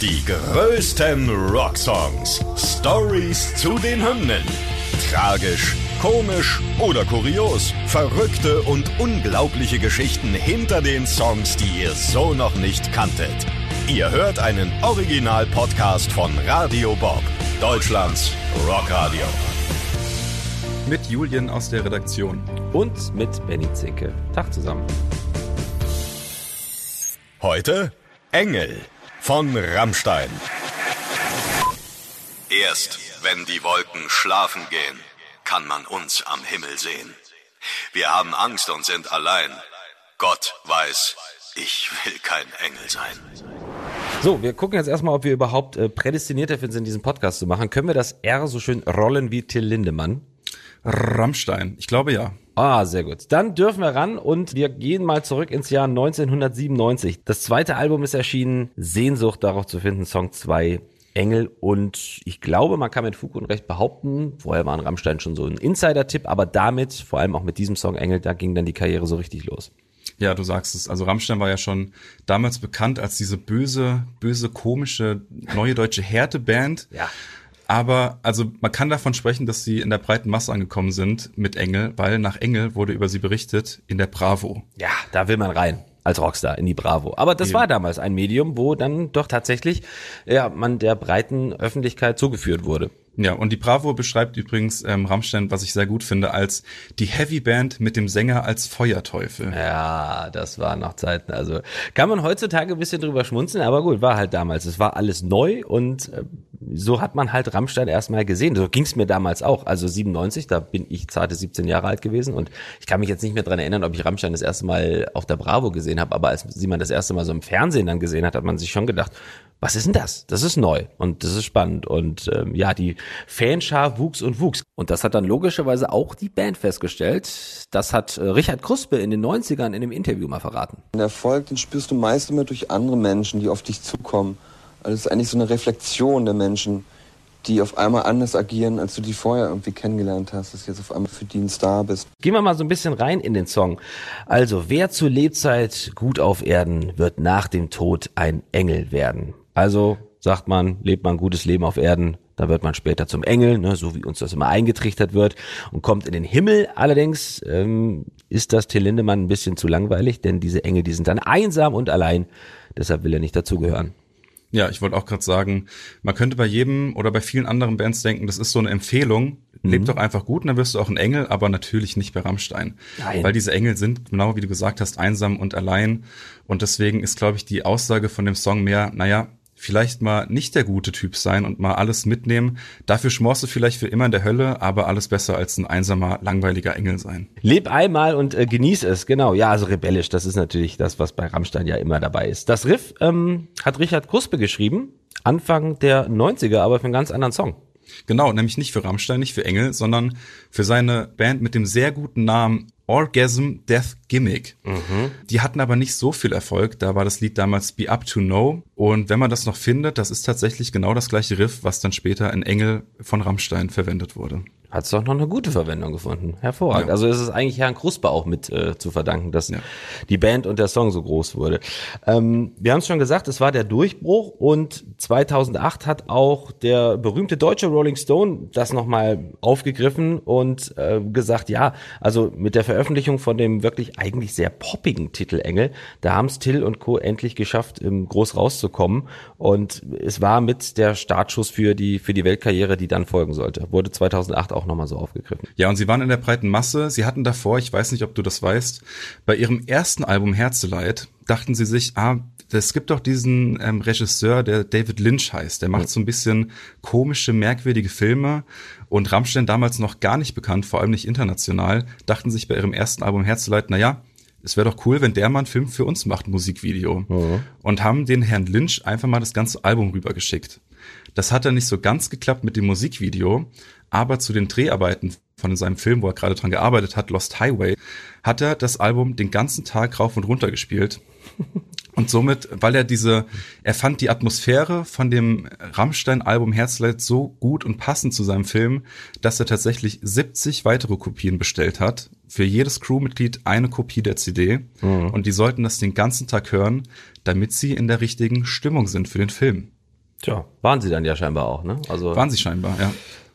Die größten Rocksongs. Stories zu den Hymnen. Tragisch, komisch oder kurios. Verrückte und unglaubliche Geschichten hinter den Songs, die ihr so noch nicht kanntet. Ihr hört einen Original-Podcast von Radio Bob, Deutschlands Rockradio. Mit Julian aus der Redaktion. Und mit Benny Zinke. Tag zusammen. Heute Engel von Rammstein. Erst wenn die Wolken schlafen gehen, kann man uns am Himmel sehen. Wir haben Angst und sind allein. Gott weiß, ich will kein Engel sein. So, wir gucken jetzt erstmal, ob wir überhaupt äh, prädestiniert dafür sind, diesen Podcast zu machen. Können wir das R so schön rollen wie Till Lindemann? Rammstein, ich glaube ja. Ah, sehr gut. Dann dürfen wir ran und wir gehen mal zurück ins Jahr 1997. Das zweite Album ist erschienen, Sehnsucht darauf zu finden, Song 2. Engel und ich glaube, man kann mit Fug und Recht behaupten, vorher waren Rammstein schon so ein Insider-Tipp, aber damit, vor allem auch mit diesem Song Engel, da ging dann die Karriere so richtig los. Ja, du sagst es. Also Rammstein war ja schon damals bekannt als diese böse, böse, komische, neue deutsche Härteband. Ja. Aber also man kann davon sprechen, dass sie in der breiten Masse angekommen sind mit Engel, weil nach Engel wurde über sie berichtet in der Bravo. Ja, da will man rein als Rockstar in die Bravo. Aber das war damals ein Medium, wo dann doch tatsächlich ja, man der breiten Öffentlichkeit zugeführt wurde. Ja, und die Bravo beschreibt übrigens ähm, Rammstein, was ich sehr gut finde, als die Heavy Band mit dem Sänger als Feuerteufel. Ja, das waren noch Zeiten. Also kann man heutzutage ein bisschen drüber schmunzeln, aber gut, war halt damals. Es war alles neu und äh, so hat man halt Rammstein erstmal gesehen. So ging's mir damals auch. Also 97, da bin ich zarte 17 Jahre alt gewesen und ich kann mich jetzt nicht mehr dran erinnern, ob ich Rammstein das erste Mal auf der Bravo gesehen habe, aber als sie man das erste Mal so im Fernsehen dann gesehen hat, hat man sich schon gedacht, was ist denn das? Das ist neu und das ist spannend. Und ähm, ja, die Fanschar wuchs und wuchs. Und das hat dann logischerweise auch die Band festgestellt. Das hat äh, Richard Kruspe in den 90ern in einem Interview mal verraten. Den Erfolg, den spürst du meist immer durch andere Menschen, die auf dich zukommen. Also es ist eigentlich so eine Reflexion der Menschen, die auf einmal anders agieren, als du die vorher irgendwie kennengelernt hast, dass du jetzt auf einmal für die ein Star bist. Gehen wir mal so ein bisschen rein in den Song. Also, wer zur Lebzeit gut auf Erden, wird nach dem Tod ein Engel werden. Also sagt man, lebt man ein gutes Leben auf Erden, da wird man später zum Engel, ne, so wie uns das immer eingetrichtert wird und kommt in den Himmel. Allerdings ähm, ist das Till Lindemann ein bisschen zu langweilig, denn diese Engel, die sind dann einsam und allein. Deshalb will er nicht dazugehören. Ja, ich wollte auch gerade sagen, man könnte bei jedem oder bei vielen anderen Bands denken, das ist so eine Empfehlung. Mhm. Leb doch einfach gut und dann wirst du auch ein Engel, aber natürlich nicht bei Rammstein. Nein. Weil diese Engel sind, genau wie du gesagt hast, einsam und allein. Und deswegen ist, glaube ich, die Aussage von dem Song mehr, naja, vielleicht mal nicht der gute Typ sein und mal alles mitnehmen. Dafür schmorst du vielleicht für immer in der Hölle, aber alles besser als ein einsamer, langweiliger Engel sein. Leb einmal und äh, genieß es, genau. Ja, also rebellisch, das ist natürlich das, was bei Rammstein ja immer dabei ist. Das Riff ähm, hat Richard Kruspe geschrieben, Anfang der 90er, aber für einen ganz anderen Song. Genau, nämlich nicht für Rammstein, nicht für Engel, sondern für seine Band mit dem sehr guten Namen Orgasm Death Gimmick. Die hatten aber nicht so viel Erfolg. Da war das Lied damals Be Up to Know. Und wenn man das noch findet, das ist tatsächlich genau das gleiche Riff, was dann später in Engel von Rammstein verwendet wurde. Hat es doch noch eine gute Verwendung gefunden. Hervorragend. Ja. Also es ist eigentlich Herrn Kruspe auch mit äh, zu verdanken, dass Ja. die Band und der Song so groß wurde. Ähm, wir haben es schon gesagt, es war der Durchbruch und 2008 hat auch der berühmte deutsche Rolling Stone das nochmal aufgegriffen und äh, gesagt, ja, also mit der Veröffentlichung von dem wirklich eigentlich sehr poppigen Titel Engel, da haben es Till und Co. endlich geschafft, ähm, groß rauszukommen und es war mit der Startschuss für die, für die Weltkarriere, die dann folgen sollte. Wurde 2008 auch nochmal so aufgegriffen. Ja, und sie waren in der breiten Masse. Sie hatten davor, ich weiß nicht, ob du das weißt, bei ihrem ersten Album Herzeleid dachten sie sich, ah, es gibt doch diesen ähm, Regisseur, der David Lynch heißt. Der macht so ein bisschen komische, merkwürdige Filme. Und Rammstein, damals noch gar nicht bekannt, vor allem nicht international, dachten sich bei ihrem ersten Album Herzeleid, na ja, es wäre doch cool, wenn der mal einen Film für uns macht, Musikvideo. Und haben den Herrn Lynch einfach mal das ganze Album rübergeschickt. Das hat dann nicht so ganz geklappt mit dem Musikvideo, aber zu den Dreharbeiten von seinem Film, wo er gerade dran gearbeitet hat, Lost Highway, hat er das Album den ganzen Tag rauf und runter gespielt. Und somit, weil er diese, er fand die Atmosphäre von dem Rammstein-Album Herzleid so gut und passend zu seinem Film, dass er tatsächlich 70 weitere Kopien bestellt hat. Für jedes Crewmitglied eine Kopie der CD. Und die sollten das den ganzen Tag hören, damit sie in der richtigen Stimmung sind für den Film. Tja, waren sie dann ja scheinbar auch, ne? Also waren sie scheinbar, ja.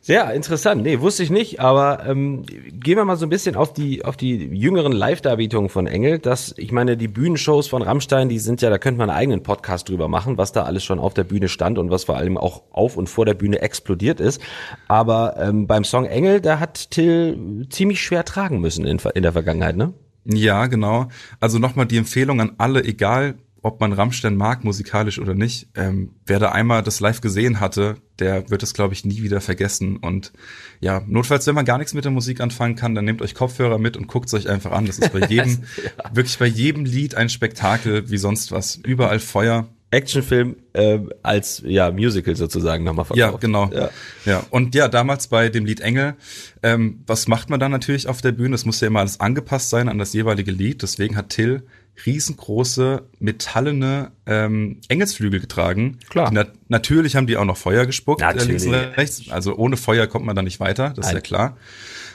Ja, interessant. Nee, wusste ich nicht, aber ähm, gehen wir mal so ein bisschen auf die auf die jüngeren Live-Darbietungen von Engel. Das, ich meine, die Bühnenshows von Rammstein, die sind ja, da könnte man einen eigenen Podcast drüber machen, was da alles schon auf der Bühne stand und was vor allem auch auf und vor der Bühne explodiert ist. Aber ähm, beim Song Engel, da hat Till ziemlich schwer tragen müssen in, in der Vergangenheit, ne? Ja, genau. Also nochmal die Empfehlung an alle, egal ob man Rammstein mag, musikalisch oder nicht. Ähm, wer da einmal das live gesehen hatte, der wird es, glaube ich, nie wieder vergessen. Und ja, notfalls, wenn man gar nichts mit der Musik anfangen kann, dann nehmt euch Kopfhörer mit und guckt es euch einfach an. Das ist bei jedem, ja. wirklich bei jedem Lied ein Spektakel wie sonst was. Überall Feuer. Actionfilm äh, als ja Musical sozusagen nochmal verkauft. Ja, genau. Ja. ja. Und ja, damals bei dem Lied Engel, ähm, was macht man dann natürlich auf der Bühne? Es muss ja immer alles angepasst sein an das jeweilige Lied. Deswegen hat Till riesengroße metallene ähm, Engelsflügel getragen. Klar. Na natürlich haben die auch noch Feuer gespuckt, äh, links und rechts. Also ohne Feuer kommt man da nicht weiter, das Nein. ist ja klar.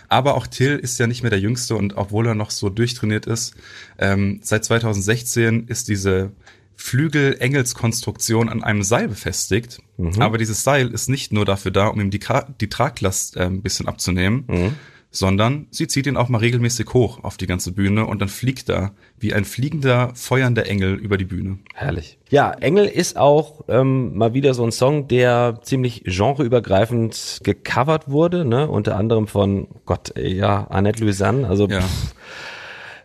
Aber auch Till ist ja nicht mehr der Jüngste und obwohl er noch so durchtrainiert ist, ähm, seit 2016 ist diese Flügel-Engelskonstruktion an einem Seil befestigt. Mhm. Aber dieses Seil ist nicht nur dafür da, um ihm die, die Traglast äh, ein bisschen abzunehmen, mhm sondern sie zieht ihn auch mal regelmäßig hoch auf die ganze Bühne und dann fliegt er wie ein fliegender, feuernder Engel über die Bühne. Herrlich. Ja, Engel ist auch ähm, mal wieder so ein Song, der ziemlich genreübergreifend gecovert wurde, ne? unter anderem von Gott, ja, Annette Louisanne, also ja, pff,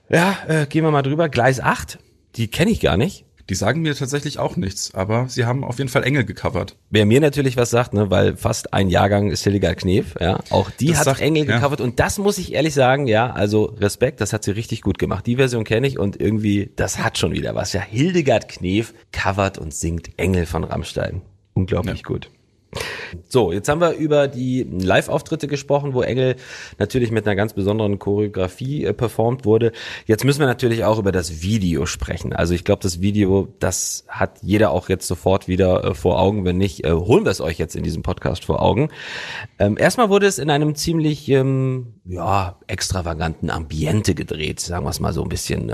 ja äh, gehen wir mal drüber. Gleis 8, die kenne ich gar nicht. Die sagen mir tatsächlich auch nichts, aber sie haben auf jeden Fall Engel gecovert. Wer mir natürlich was sagt, ne, weil fast ein Jahrgang ist Hildegard Knef, ja, auch die das hat sagt, Engel ja. gecovert und das muss ich ehrlich sagen, ja, also Respekt, das hat sie richtig gut gemacht. Die Version kenne ich und irgendwie, das hat schon wieder was. Ja, Hildegard Knef covert und singt Engel von Rammstein. Unglaublich ja. gut. So, jetzt haben wir über die Live-Auftritte gesprochen, wo Engel natürlich mit einer ganz besonderen Choreografie äh, performt wurde. Jetzt müssen wir natürlich auch über das Video sprechen. Also ich glaube, das Video, das hat jeder auch jetzt sofort wieder äh, vor Augen. Wenn nicht, äh, holen wir es euch jetzt in diesem Podcast vor Augen. Ähm, erstmal wurde es in einem ziemlich ähm, ja extravaganten Ambiente gedreht, sagen wir es mal so ein bisschen.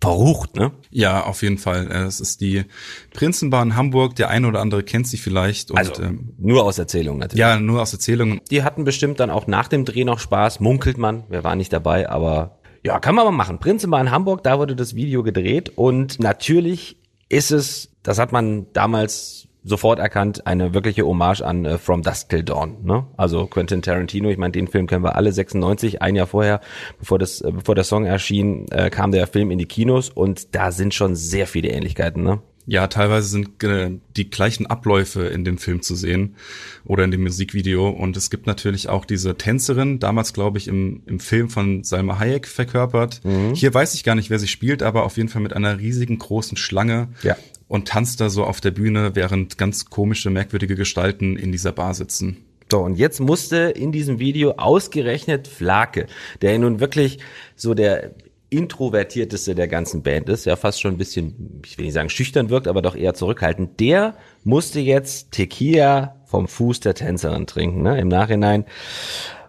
Äh, verrucht, ne? Ja, auf jeden Fall. Äh, es ist die Prinzenbahn Hamburg. Der eine oder andere kennt sie vielleicht. Und, also ähm, nur aus Erzählungen natürlich. Ja, nur aus Erzählungen. Die hatten bestimmt dann auch nach dem Dreh noch Spaß. Munkelt man. Wir waren nicht dabei, aber ja, kann man mal machen. Prinzenbahn Hamburg, da wurde das Video gedreht und natürlich ist es, das hat man damals sofort erkannt, eine wirkliche Hommage an äh, From Dusk Till Dawn. Ne? Also Quentin Tarantino, ich meine, den Film kennen wir alle, 96, ein Jahr vorher, bevor, das, äh, bevor der Song erschien, äh, kam der Film in die Kinos und da sind schon sehr viele Ähnlichkeiten. Ne? Ja, teilweise sind äh, die gleichen Abläufe in dem Film zu sehen oder in dem Musikvideo. Und es gibt natürlich auch diese Tänzerin, damals glaube ich im, im Film von Salma Hayek verkörpert. Mhm. Hier weiß ich gar nicht, wer sie spielt, aber auf jeden Fall mit einer riesigen großen Schlange. Ja und tanzt da so auf der Bühne, während ganz komische, merkwürdige Gestalten in dieser Bar sitzen. So, und jetzt musste in diesem Video ausgerechnet Flake, der nun wirklich so der introvertierteste der ganzen Band ist, ja fast schon ein bisschen, ich will nicht sagen schüchtern wirkt, aber doch eher zurückhaltend, der musste jetzt Tequila vom Fuß der Tänzerin trinken. Ne? Im Nachhinein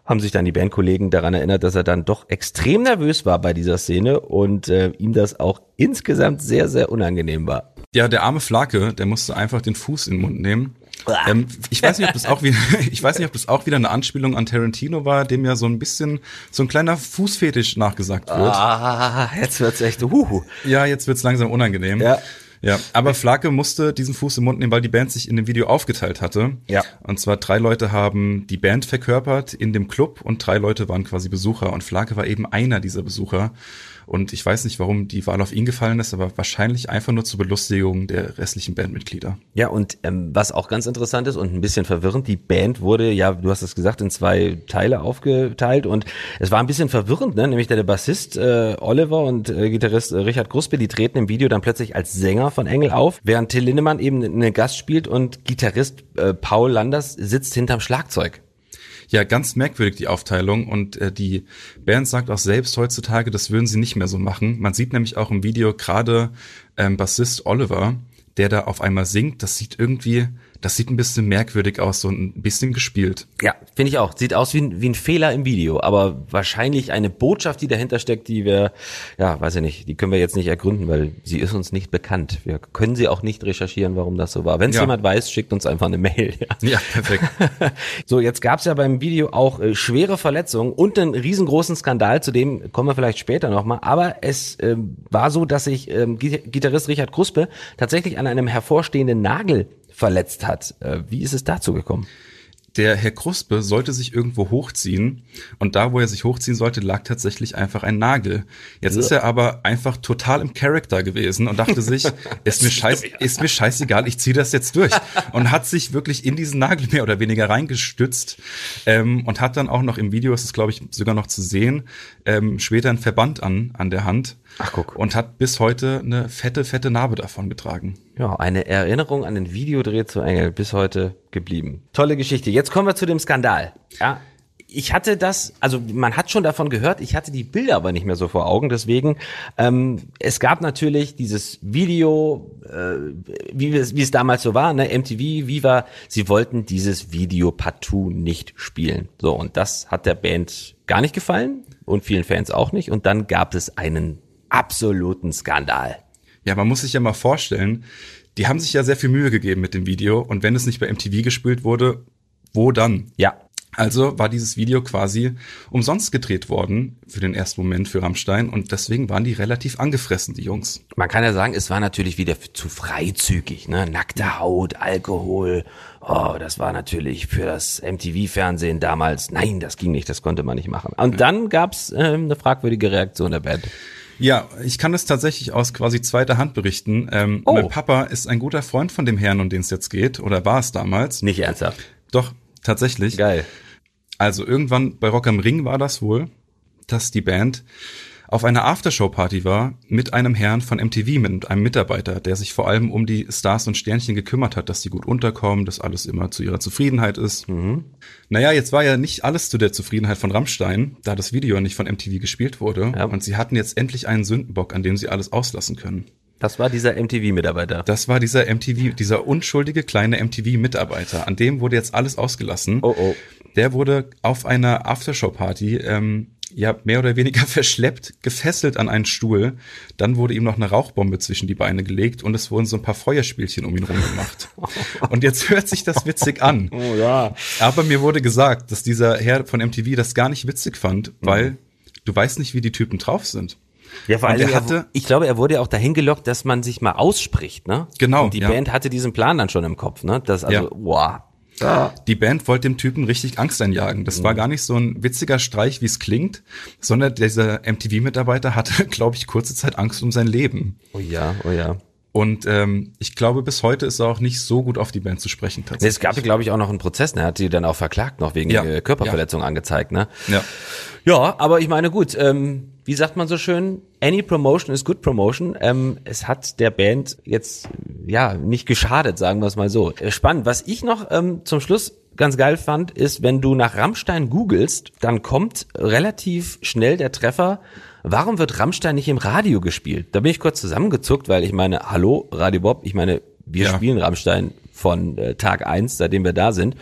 haben sich dann die Bandkollegen daran erinnert, dass er dann doch extrem nervös war bei dieser Szene und äh, ihm das auch insgesamt sehr, sehr unangenehm war. Ja, der arme Flake, der musste einfach den Fuß in den Mund nehmen. Ähm, ich weiß nicht, ob das auch wieder, ich weiß nicht, ob das auch wieder eine Anspielung an Tarantino war, dem ja so ein bisschen so ein kleiner Fußfetisch nachgesagt wird. Ah, jetzt wird's echt, uh. Ja, jetzt wird's langsam unangenehm. Ja. Ja, aber Flake musste diesen Fuß im Mund nehmen, weil die Band sich in dem Video aufgeteilt hatte. Ja. Und zwar drei Leute haben die Band verkörpert in dem Club und drei Leute waren quasi Besucher und Flake war eben einer dieser Besucher. Und ich weiß nicht, warum die Wahl auf ihn gefallen ist, aber wahrscheinlich einfach nur zur Belustigung der restlichen Bandmitglieder. Ja, und ähm, was auch ganz interessant ist und ein bisschen verwirrend, die Band wurde, ja, du hast es gesagt, in zwei Teile aufgeteilt und es war ein bisschen verwirrend, ne? nämlich der, der Bassist äh, Oliver und äh, Gitarrist äh, Richard Gruspe, die treten im Video dann plötzlich als Sänger von Engel auf, während Till Lindemann eben einen Gast spielt und Gitarrist äh, Paul Landers sitzt hinterm Schlagzeug. Ja, ganz merkwürdig die Aufteilung und äh, die Band sagt auch selbst heutzutage, das würden sie nicht mehr so machen. Man sieht nämlich auch im Video gerade ähm, Bassist Oliver, der da auf einmal singt, das sieht irgendwie, das sieht ein bisschen merkwürdig aus, so ein bisschen gespielt. Ja, finde ich auch. Sieht aus wie ein, wie ein Fehler im Video, aber wahrscheinlich eine Botschaft, die dahinter steckt, die wir, ja, weiß ich nicht, die können wir jetzt nicht ergründen, weil sie ist uns nicht bekannt. Wir können sie auch nicht recherchieren, warum das so war. Wenn es Ja. jemand weiß, schickt uns einfach eine Mail. Ja. Ja, perfekt. So, jetzt gab's ja beim Video auch äh, schwere Verletzungen und einen riesengroßen Skandal, zu dem kommen wir vielleicht später nochmal. Aber es ähm, war so, dass sich ähm, Git- Gitarrist Richard Kruspe tatsächlich an einem hervorstehenden Nagel verletzt hat. Äh, wie ist es dazu gekommen? Der Herr Kruspe sollte sich irgendwo hochziehen und da, wo er sich hochziehen sollte, lag tatsächlich einfach ein Nagel. Jetzt ist er aber einfach total im Charakter gewesen und dachte sich, ist mir scheiß, ist mir scheißegal, ich ziehe das jetzt durch und hat sich wirklich in diesen Nagel mehr oder weniger reingestützt ähm, und hat dann auch noch im Video, ist es glaube ich sogar noch zu sehen, ähm, später einen Verband an an der Hand. Ach, guck. Und hat bis heute eine fette, fette Narbe davon getragen. Ja, eine Erinnerung an den Videodreh zu Engel bis heute geblieben. Tolle Geschichte. Jetzt kommen wir zu dem Skandal. Ja. Ich hatte das, also man hat schon davon gehört, ich hatte die Bilder aber nicht mehr so vor Augen. Deswegen, ähm, es gab natürlich dieses Video, äh, wie, es, wie es damals so war, ne? MTV, Viva, sie wollten dieses Video partout nicht spielen. So, und das hat der Band gar nicht gefallen und vielen Fans auch nicht. Und dann gab es einen absoluten Skandal. Ja, man muss sich ja mal vorstellen, die haben sich ja sehr viel Mühe gegeben mit dem Video und wenn es nicht bei MTV gespielt wurde, wo dann? Ja, Also war dieses Video quasi umsonst gedreht worden für den ersten Moment für Rammstein und deswegen waren die relativ angefressen, die Jungs. Man kann ja sagen, es war natürlich wieder zu freizügig, ne? Nackte Haut, Alkohol. Oh, das war natürlich für das MTV-Fernsehen damals. Nein, das ging nicht, das konnte man nicht machen. Und dann gab's ähm, eine fragwürdige Reaktion der Band. Ja, ich kann das tatsächlich aus quasi zweiter Hand berichten. Ähm, Oh. Mein Papa ist ein guter Freund von dem Herrn, um den es jetzt geht, oder war es damals. Nicht ernsthaft. Doch, tatsächlich. Geil. Also irgendwann bei Rock am Ring war das wohl, dass die Band auf einer Aftershow-Party war mit einem Herrn von MTV, mit einem Mitarbeiter, der sich vor allem um die Stars und Sternchen gekümmert hat, dass die gut unterkommen, dass alles immer zu ihrer Zufriedenheit ist. Naja, jetzt war ja nicht alles zu der Zufriedenheit von Rammstein, da das Video nicht von MTV gespielt wurde. Ja. Und sie hatten jetzt endlich einen Sündenbock, an dem sie alles auslassen können. Das war dieser MTV-Mitarbeiter. Das war dieser MTV, dieser unschuldige kleine MTV-Mitarbeiter. An dem wurde jetzt alles ausgelassen. Oh, oh. Der wurde auf einer Aftershow-Party, ähm, ja, mehr oder weniger verschleppt, gefesselt an einen Stuhl. Dann wurde ihm noch eine Rauchbombe zwischen die Beine gelegt und es wurden so ein paar Feuerspielchen um ihn rum gemacht. und jetzt hört sich das witzig an. Oh ja. Aber mir wurde gesagt, dass dieser Herr von MTV das gar nicht witzig fand, weil du weißt nicht, wie die Typen drauf sind. Ja, vor allem, hatte- ich glaube, er wurde ja auch dahin gelockt, dass man sich mal ausspricht, ne? Genau, Und die ja. Band hatte diesen Plan dann schon im Kopf, ne? Das also, Ja. wow. Die Band wollte dem Typen richtig Angst einjagen. Das war gar nicht so ein witziger Streich, wie es klingt, sondern dieser MTV-Mitarbeiter hatte, glaube ich, kurze Zeit Angst um sein Leben. Oh ja, oh ja. Und ähm, ich glaube, bis heute ist er auch nicht so gut auf die Band zu sprechen Nee, tatsächlich. Es gab ja, glaube ich, auch noch einen Prozess, ne? Er hat sie dann auch verklagt, noch wegen Ja, äh, Körperverletzung angezeigt, ne? ja. Ja, aber ich meine, gut, ähm, wie sagt man so schön? Any promotion is good promotion. Ähm, es hat der Band jetzt, ja, nicht geschadet, sagen wir es mal so. Äh, Spannend. Was ich noch ähm, zum Schluss ganz geil fand, ist, wenn du nach Rammstein googelst, dann kommt relativ schnell der Treffer, warum wird Rammstein nicht im Radio gespielt? Da bin ich kurz zusammengezuckt, weil ich meine, hallo, Radio Bob, ich meine, wir Ja. spielen Rammstein von äh, Tag eins, seitdem wir da sind.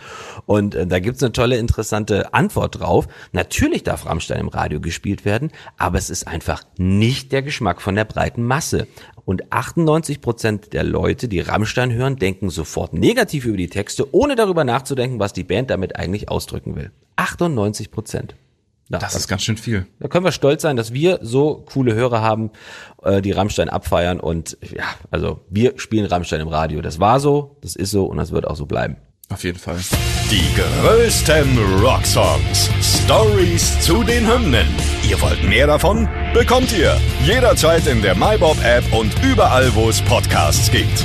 Und äh, da gibt's eine tolle, interessante Antwort drauf. Natürlich darf Rammstein im Radio gespielt werden, aber es ist einfach nicht der Geschmack von der breiten Masse. Und 98 Prozent der Leute, die Rammstein hören, denken sofort negativ über die Texte, ohne darüber nachzudenken, was die Band damit eigentlich ausdrücken will. 98 Prozent. Ja, Das ist ganz schön viel. da können wir stolz sein, dass wir so coole Hörer haben, äh, die Rammstein abfeiern und ja, also wir spielen Rammstein im Radio. Das war so, das ist so und das wird auch so bleiben. Auf jeden Fall. Die größten Rocksongs. Stories zu den Hymnen. Ihr wollt mehr davon? Bekommt ihr jederzeit in der MyBob-App und überall, wo es Podcasts gibt.